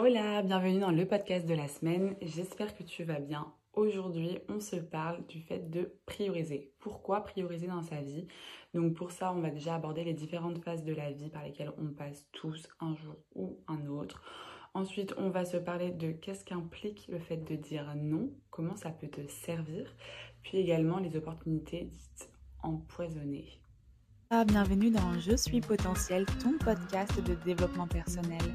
Hola, bienvenue dans le podcast de la semaine. J'espère que tu vas bien. Aujourd'hui, on se parle du fait de prioriser. Pourquoi prioriser dans sa vie? Donc pour ça, on va déjà aborder les différentes phases de la vie par lesquelles on passe tous un jour ou un autre. Ensuite, on va se parler de qu'est-ce qu'implique le fait de dire non, comment ça peut te servir, puis également les opportunités dites empoisonnées. Ah, bienvenue dans Je suis potentiel, ton podcast de développement personnel.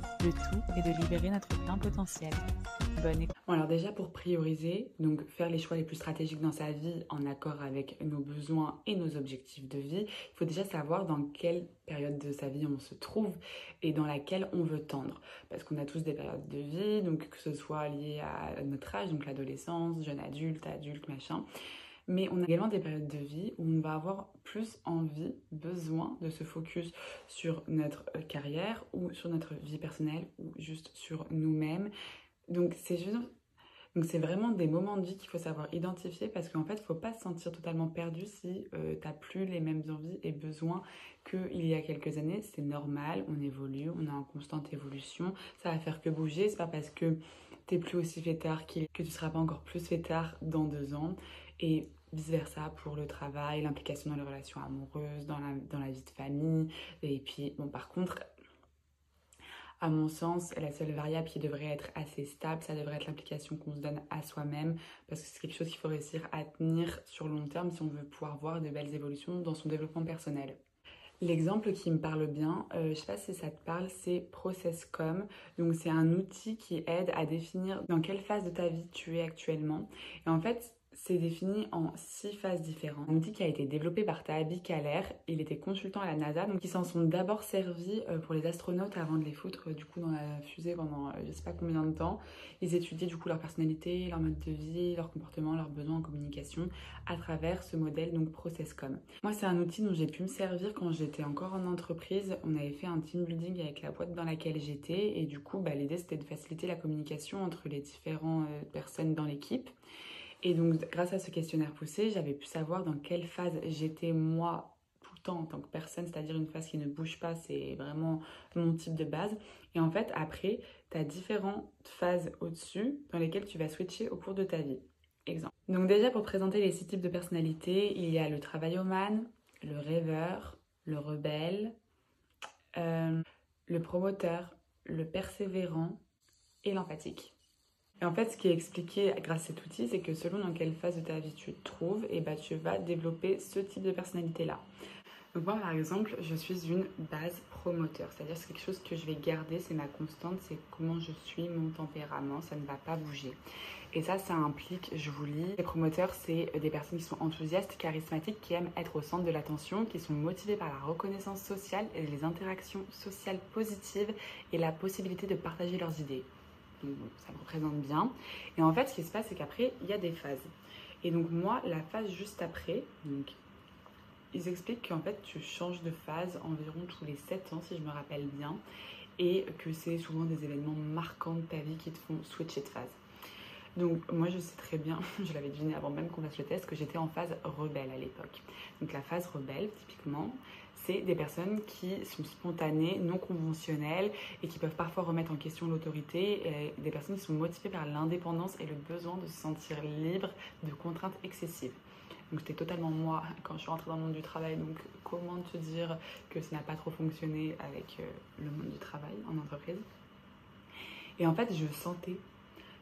Le tout est de libérer notre plein potentiel. Bonne écoute. Alors déjà pour prioriser, donc faire les choix les plus stratégiques dans sa vie en accord avec nos besoins et nos objectifs de vie, il faut déjà savoir dans quelle période de sa vie on se trouve et dans laquelle on veut tendre. Parce qu'on a tous des périodes de vie, donc que ce soit lié à notre âge, donc l'adolescence, jeune adulte, adulte, machin mais on a également des périodes de vie où on va avoir plus envie, besoin de se focus sur notre euh, carrière ou sur notre vie personnelle ou juste sur nous-mêmes. Donc c'est vraiment des moments de vie qu'il faut savoir identifier parce qu'en fait, il ne faut pas se sentir totalement perdu si euh, tu n'as plus les mêmes envies et besoins qu'il y a quelques années. C'est normal, on évolue, on est en constante évolution. Ça va faire que bouger. C'est pas parce que tu n'es plus aussi fêtard que tu ne seras pas encore plus fêtard dans deux ans. Et vice-versa pour le travail, l'implication dans les relations amoureuses, dans la, dans la vie de famille. Et puis, bon, par contre, à mon sens, la seule variable qui devrait être assez stable, ça devrait être l'implication qu'on se donne à soi-même, parce que c'est quelque chose qu'il faut réussir à tenir sur le long terme si on veut pouvoir voir de belles évolutions dans son développement personnel. L'exemple qui me parle bien, euh, je sais pas si ça te parle, c'est ProcessCom. Donc c'est un outil qui aide à définir dans quelle phase de ta vie tu es actuellement. Et en fait, c'est défini en six phases différentes. Un outil qui a été développé par Tahabi Kaler, il était consultant à la NASA, donc ils s'en sont d'abord servis euh, pour les astronautes avant de les foutre euh, du coup dans la fusée pendant euh, je sais pas combien de temps. Ils étudiaient du coup leur personnalité, leur mode de vie, leur comportement, leurs besoins en communication à travers ce modèle donc ProcessCom. Moi c'est un outil dont j'ai pu me servir quand j'étais encore en entreprise. On avait fait un team building avec la boîte dans laquelle j'étais et du coup bah, l'idée c'était de faciliter la communication entre les différentes personnes dans l'équipe. Et donc, grâce à ce questionnaire poussé, j'avais pu savoir dans quelle phase j'étais moi tout le temps en tant que personne, c'est-à-dire une phase qui ne bouge pas, c'est vraiment mon type de base. Et en fait, après, tu as différentes phases au-dessus dans lesquelles tu vas switcher au cours de ta vie. Exemple. Donc déjà, pour présenter les six types de personnalités, il y a le travailloman, le rêveur, le rebelle, euh, le promoteur, le persévérant et l'empathique. En fait, ce qui est expliqué grâce à cet outil, c'est que selon dans quelle phase de ta vie tu te trouves, et bah, tu vas développer ce type de personnalité-là. Donc moi, par exemple, je suis une base promoteur, c'est-à-dire c'est quelque chose que je vais garder, c'est ma constante, c'est comment je suis, mon tempérament, ça ne va pas bouger. Et ça, ça implique, je vous lis, les promoteurs, c'est des personnes qui sont enthousiastes, charismatiques, qui aiment être au centre de l'attention, qui sont motivées par la reconnaissance sociale et les interactions sociales positives et la possibilité de partager leurs idées ça me représente bien. Et en fait, ce qui se passe, c'est qu'après, il y a des phases. Et donc moi, la phase juste après, donc, ils expliquent qu'en fait, tu changes de phase environ tous les 7 ans, si je me rappelle bien, et que c'est souvent des événements marquants de ta vie qui te font switcher de phase. Donc moi je sais très bien, je l'avais deviné avant même qu'on fasse le test, que j'étais en phase rebelle à l'époque. Donc la phase rebelle, typiquement, c'est des personnes qui sont spontanées, non conventionnelles et qui peuvent parfois remettre en question l'autorité, des personnes qui sont motivées par l'indépendance et le besoin de se sentir libre de contraintes excessives. Donc c'était totalement moi quand je suis rentrée dans le monde du travail. Donc comment te dire que ça n'a pas trop fonctionné avec euh, le monde du travail en entreprise? Et en fait, je sentais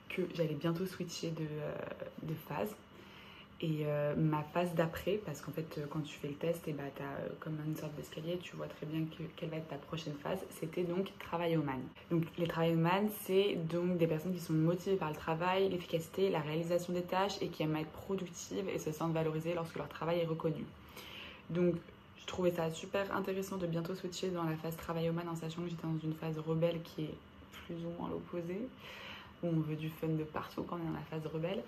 que j'allais bientôt switcher de, euh, de phase et euh, ma phase d'après, parce qu'en fait, quand tu fais le test, et bah, tu as euh, comme une sorte d'escalier, tu vois très bien quelle va être ta prochaine phase. C'était donc travailloman. Donc, les travailloman, c'est donc des personnes qui sont motivées par le travail, l'efficacité, la réalisation des tâches et qui aiment être productives et se sentent valorisées lorsque leur travail est reconnu. Donc, je trouvais ça super intéressant de bientôt switcher dans la phase travailloman en sachant que j'étais dans une phase rebelle qui est plus ou moins l'opposé. Où on veut du fun de partout quand on est dans la phase rebelle.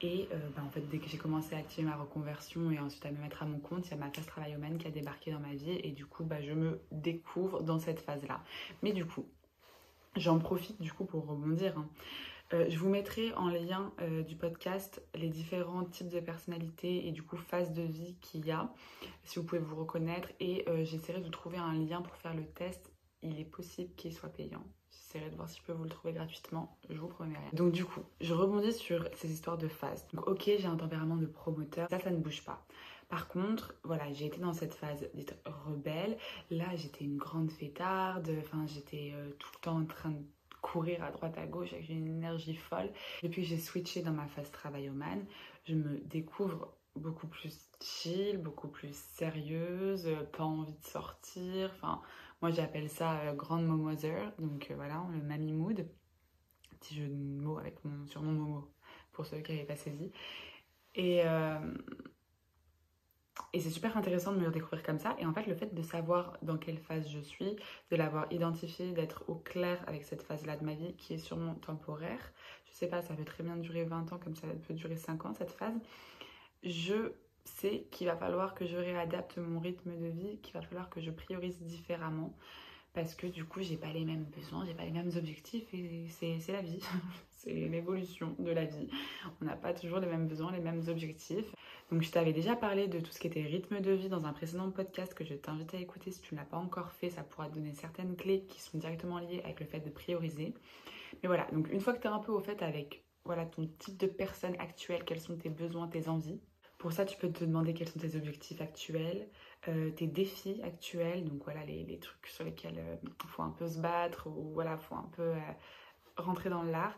Et euh, bah, en fait, dès que j'ai commencé à activer ma reconversion et ensuite à me mettre à mon compte, il y a ma phase travail humaine qui a débarqué dans ma vie et du coup, bah, je me découvre dans cette phase-là. Mais du coup, j'en profite du coup pour rebondir. Hein. Euh, je vous mettrai en lien euh, du podcast les différents types de personnalités et du coup phases de vie qu'il y a, si vous pouvez vous reconnaître. Et j'essaierai de trouver un lien pour faire le test. Il est possible qu'il soit payant j'essaierai de voir si je peux vous le trouver gratuitement, je vous promets rien. Donc du coup, je rebondis sur ces histoires de phase. Donc ok, j'ai un tempérament de promoteur, ça, ça ne bouge pas. Par contre, voilà, j'ai été dans cette phase d'être rebelle. Là, j'étais une grande fêtarde, enfin, j'étais euh, tout le temps en train de courir à droite à gauche avec une énergie folle. Depuis que j'ai switché dans ma phase travail man, je me découvre beaucoup plus chill, beaucoup plus sérieuse, pas envie de sortir, enfin moi, j'appelle ça euh, Grande Momother, donc euh, voilà, le Mamie Mood. Petit jeu de mots avec mon surnom Momo, pour ceux qui n'avaient pas saisi. Et, euh, et c'est super intéressant de me redécouvrir comme ça. Et en fait, le fait de savoir dans quelle phase je suis, de l'avoir identifié, d'être au clair avec cette phase-là de ma vie qui est sûrement temporaire. Je sais pas, ça peut très bien durer 20 ans, comme ça peut durer 5 ans, cette phase. Je c'est qu'il va falloir que je réadapte mon rythme de vie, qu'il va falloir que je priorise différemment parce que du coup j'ai pas les mêmes besoins, j'ai pas les mêmes objectifs et c'est la vie, c'est l'évolution de la vie. On n'a pas toujours les mêmes besoins, les mêmes objectifs. Donc je t'avais déjà parlé de tout ce qui était rythme de vie dans un précédent podcast que je t'invite à écouter si tu ne l'as pas encore fait, ça pourra te donner certaines clés qui sont directement liées avec le fait de prioriser. Mais voilà, donc une fois que tu es un peu au fait avec voilà ton type de personne actuelle, quels sont tes besoins, tes envies, pour ça, tu peux te demander quels sont tes objectifs actuels, euh, tes défis actuels, donc voilà les, trucs sur lesquels il euh, faut un peu se battre ou voilà, il faut un peu euh, rentrer dans l'art.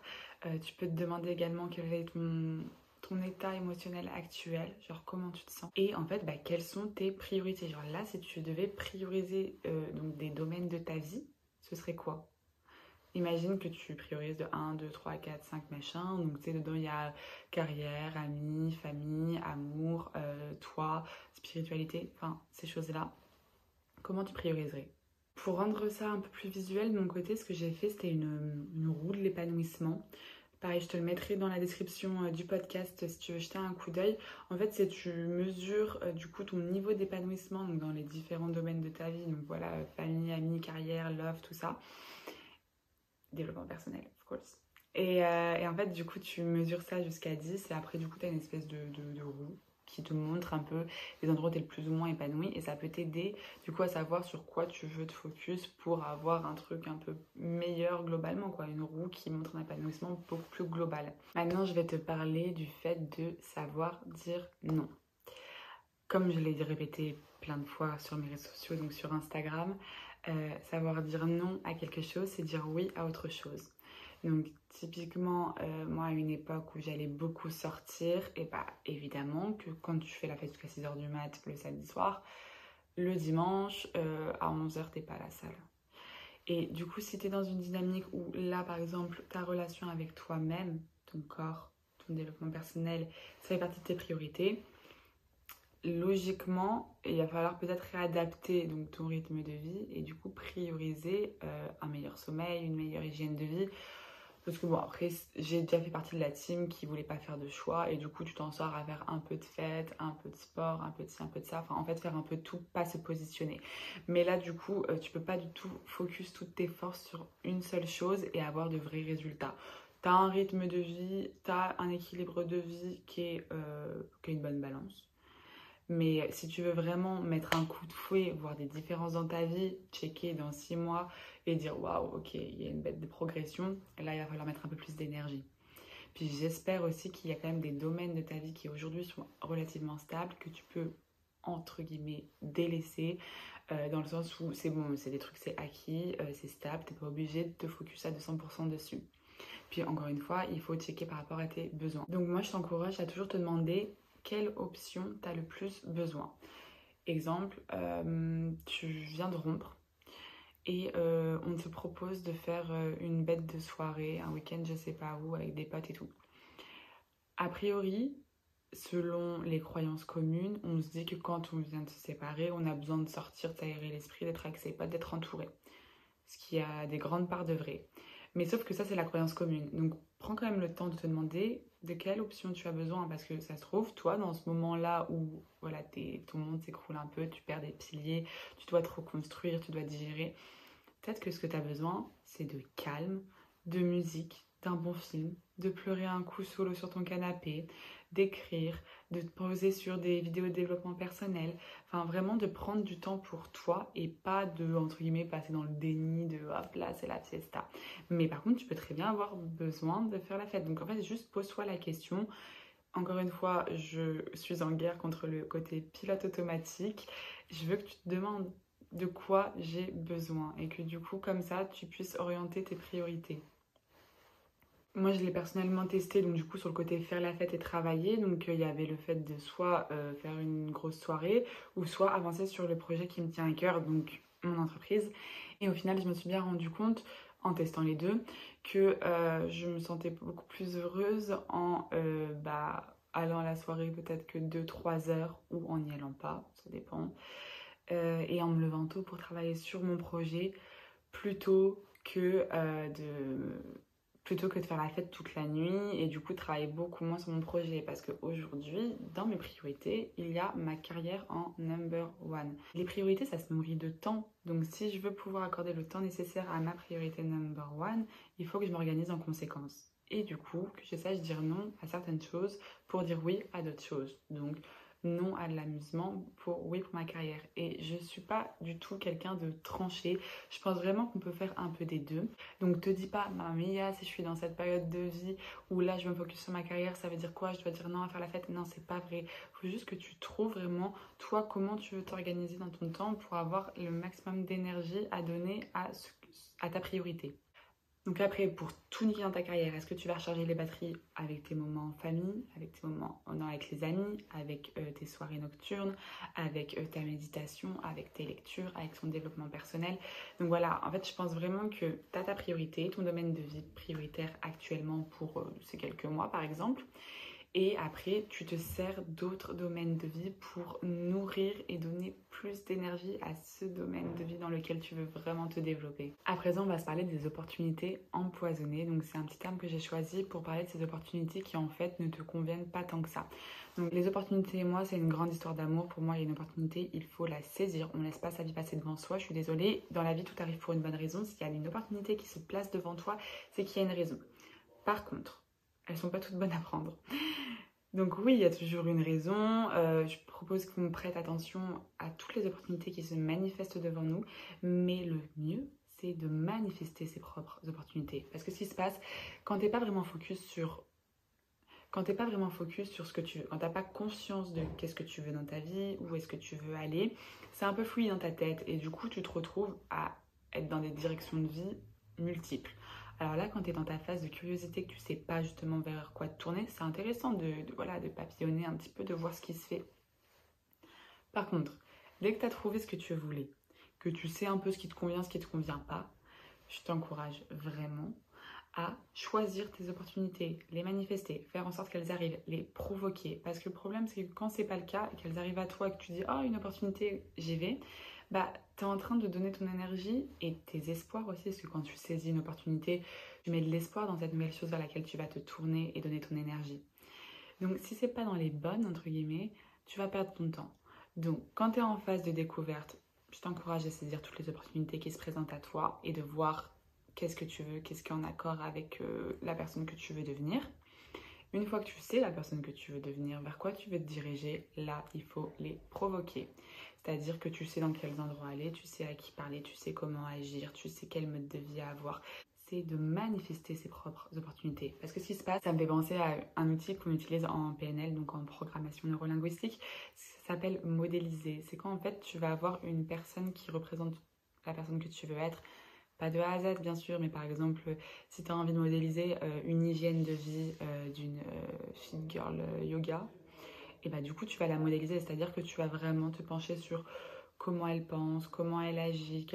tu peux te demander également quel être ton, état émotionnel actuel, genre comment tu te sens. Et en fait, bah, quelles sont tes priorités? Genre là, si tu devais prioriser donc des domaines de ta vie, ce serait quoi? Imagine que tu priorises de 1, 2, 3, 4, 5 machins. Donc, tu sais, dedans, il y a carrière, amis, famille, amour, euh, toi, spiritualité, enfin, ces choses-là. Comment tu prioriserais? Pour rendre ça un peu plus visuel, de mon côté, ce que j'ai fait, c'était une, une, roue de l'épanouissement. Pareil, je te le mettrai dans la description euh, du podcast si tu veux jeter un coup d'œil. En fait, c'est tu mesures euh, du coup ton niveau d'épanouissement dans les différents domaines de ta vie. Donc voilà, famille, amis, carrière, love, tout ça développement personnel, of course. Et, euh, et, en fait, du coup, tu mesures ça jusqu'à 10 et après, du coup, tu as une espèce de, de, roue qui te montre un peu les endroits où tu es le plus ou moins épanoui et ça peut t'aider du coup à savoir sur quoi tu veux te focus pour avoir un truc un peu meilleur globalement quoi. Une roue qui montre un épanouissement beaucoup plus global. Maintenant je vais te parler du fait de savoir dire non. Comme je l'ai répété plein de fois sur mes réseaux sociaux donc sur Instagram euh, savoir dire non à quelque chose, c'est dire oui à autre chose. Donc typiquement, euh, moi à une époque où j'allais beaucoup sortir, et bah évidemment que quand tu fais la fête jusqu'à 6h du mat le samedi soir, le dimanche euh, à 11h t'es pas à la salle. Et du coup, si tu es dans une dynamique où là par exemple ta relation avec toi-même, ton corps, ton développement personnel, ça fait partie de tes priorités, logiquement, il va falloir peut-être réadapter donc, ton rythme de vie et du coup prioriser euh, un meilleur sommeil, une meilleure hygiène de vie. Parce que bon, après, j'ai déjà fait partie de la team qui voulait pas faire de choix et du coup, tu t'en sors à faire un peu de fête, un peu de sport, un peu de ci, un peu de ça. Enfin, en fait, faire un peu de tout, pas se positionner. Mais là, du coup, euh, tu peux pas du tout focus toutes tes forces sur une seule chose et avoir de vrais résultats. Tu as un rythme de vie, tu as un équilibre de vie qui est, euh, qui est une bonne balance mais si tu veux vraiment mettre un coup de fouet, voir des différences dans ta vie, checker dans six mois et dire waouh, ok, il y a une bête de progression, là il va falloir mettre un peu plus d'énergie. Puis j'espère aussi qu'il y a quand même des domaines de ta vie qui aujourd'hui sont relativement stables, que tu peux entre guillemets délaisser, euh, dans le sens où c'est bon, c'est des trucs, c'est acquis, euh, c'est stable, tu n'es pas obligé de te focus à 200% dessus. Puis encore une fois, il faut checker par rapport à tes besoins. Donc moi je t'encourage à toujours te demander quelle option tu as le plus besoin. Exemple, euh, tu viens de rompre et euh, on te propose de faire euh, une bête de soirée, un week-end je sais pas où, avec des potes et tout. A priori, selon les croyances communes, on se dit que quand on vient de se séparer, on a besoin de sortir, d'aérer l'esprit, d'être avec ses potes, d'être entouré. Ce qui a des grandes parts de vrai. Mais sauf que ça, c'est la croyance commune. Donc, prends quand même le temps de te demander de quelle option tu as besoin? Parce que ça se trouve, toi, dans ce moment-là où voilà, ton monde s'écroule un peu, tu perds des piliers, tu dois te reconstruire, tu dois digérer, peut-être que ce que tu as besoin, c'est de calme, de musique, d'un bon film, de pleurer un coup solo sur ton canapé, d'écrire, de te poser sur des vidéos de développement personnel, enfin vraiment de prendre du temps pour toi et pas de, entre guillemets, passer dans le déni de hop là c'est la fiesta. Mais par contre, tu peux très bien avoir besoin de faire la fête. Donc en fait, juste pose-toi la question. Encore une fois, je suis en guerre contre le côté pilote automatique. Je veux que tu te demandes de quoi j'ai besoin et que du coup, comme ça, tu puisses orienter tes priorités. Moi, je l'ai personnellement testé, donc du coup, sur le côté faire la fête et travailler. Donc, euh, il y avait le fait de soit euh, faire une grosse soirée, ou soit avancer sur le projet qui me tient à cœur, donc mon entreprise. Et au final, je me suis bien rendu compte, en testant les deux, que euh, je me sentais beaucoup plus heureuse en bah, allant à la soirée peut-être que 2-3 heures, ou en n'y allant pas, ça dépend. et en me levant tôt pour travailler sur mon projet, plutôt que de plutôt que de faire la fête toute la nuit et du coup travailler beaucoup moins sur mon projet parce qu'aujourd'hui, dans mes priorités, il y a ma carrière en number one. Les priorités, ça se nourrit de temps. Donc si je veux pouvoir accorder le temps nécessaire à ma priorité number one, il faut que je m'organise en conséquence. Et du coup, que je sache dire non à certaines choses pour dire oui à d'autres choses. Non à l'amusement pour oui pour ma carrière. Et je suis pas du tout quelqu'un de tranché. Je pense vraiment qu'on peut faire un peu des deux. Donc te dis pas, mia, si je suis dans cette période de vie où là je me focus sur ma carrière, ça veut dire quoi? Je dois dire non à faire la fête? Non, c'est pas vrai. Faut juste que tu trouves vraiment toi comment tu veux t'organiser dans ton temps pour avoir le maximum d'énergie à donner à, à ta priorité. Donc après, pour tout niquer dans ta carrière, est-ce que tu vas recharger les batteries avec tes moments en famille, avec tes moments avec les amis, avec euh, tes soirées nocturnes, avec euh, ta méditation, avec tes lectures, avec ton développement personnel? Donc voilà, en fait, je pense vraiment que tu as ta priorité, ton domaine de vie prioritaire actuellement pour euh, ces quelques mois par exemple. Et après, tu te sers d'autres domaines de vie pour nourrir et donner plus d'énergie à ce domaine de vie dans lequel tu veux vraiment te développer. À présent, on va se parler des opportunités empoisonnées. Donc, c'est un petit terme que j'ai choisi pour parler de ces opportunités qui en fait ne te conviennent pas tant que ça. Donc, les opportunités, moi, c'est une grande histoire d'amour. Pour moi, il y a une opportunité, il faut la saisir. On ne laisse pas sa vie passer devant soi. Je suis désolée, dans la vie, tout arrive pour une bonne raison. S'il y a une opportunité qui se place devant toi, c'est qu'il y a une raison. Par contre, elles sont pas toutes bonnes à prendre. Donc oui, il y a toujours une raison. Euh, je propose qu'on prête attention à toutes les opportunités qui se manifestent devant nous, mais le mieux, c'est de manifester ses propres opportunités. Parce que ce qui se passe, quand tu n'es pas vraiment focus sur quand t'es pas vraiment focus sur ce que tu veux, quand t'as pas conscience de qu'est-ce que tu veux dans ta vie, où est-ce que tu veux aller, c'est un peu fouillé dans ta tête et du coup tu te retrouves à être dans des directions de vie multiples. Alors là, quand tu es dans ta phase de curiosité, que tu sais pas justement vers quoi te tourner, c'est intéressant de, voilà, de papillonner un petit peu, de voir ce qui se fait. Par contre, dès que tu as trouvé ce que tu voulais, que tu sais un peu ce qui te convient, ce qui ne te convient pas, je t'encourage vraiment à choisir tes opportunités, les manifester, faire en sorte qu'elles arrivent, les provoquer. Parce que le problème, c'est que quand c'est pas le cas, qu'elles arrivent à toi et que tu dis Oh, une opportunité, j'y vais, bah, tu es en train de donner ton énergie et tes espoirs aussi, parce que quand tu saisis une opportunité, tu mets de l'espoir dans cette nouvelle chose vers laquelle tu vas te tourner et donner ton énergie. Donc si c'est pas dans les bonnes, entre guillemets, tu vas perdre ton temps. Donc quand tu es en phase de découverte, je t'encourage à saisir toutes les opportunités qui se présentent à toi et de voir qu'est-ce que tu veux, qu'est-ce qui est en accord avec euh, la personne que tu veux devenir. Une fois que tu sais la personne que tu veux devenir, vers quoi tu veux te diriger, là, il faut les provoquer. C'est-à-dire que tu sais dans quels endroits aller, tu sais à qui parler, tu sais comment agir, tu sais quel mode de vie avoir. C'est de manifester ses propres opportunités. Parce que ce qui se passe, ça me fait penser à un outil qu'on utilise en PNL, donc en programmation neurolinguistique. Ça s'appelle modéliser. C'est quand en fait tu vas avoir une personne qui représente la personne que tu veux être. Pas de A à Z bien sûr, mais par exemple, si tu as envie de modéliser euh, une hygiène de vie euh, d'une euh, fit girl yoga, et bah du coup tu vas la modéliser, c'est-à-dire que tu vas vraiment te pencher sur comment elle pense, comment elle agit,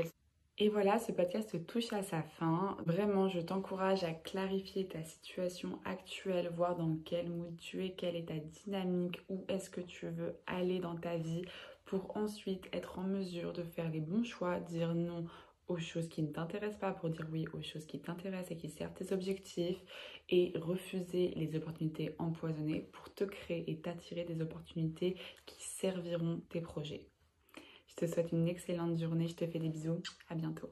Et voilà, ce podcast touche à sa fin. Vraiment, je t'encourage à clarifier ta situation actuelle, voir dans quel mood tu es, quelle est ta dynamique, où est-ce que tu veux aller dans ta vie pour ensuite être en mesure de faire les bons choix, dire non aux choses qui ne t'intéressent pas pour dire oui aux choses qui t'intéressent et qui servent tes objectifs et refuser les opportunités empoisonnées pour te créer et t'attirer des opportunités qui serviront tes projets. Je te souhaite une excellente journée, je te fais des bisous, à bientôt.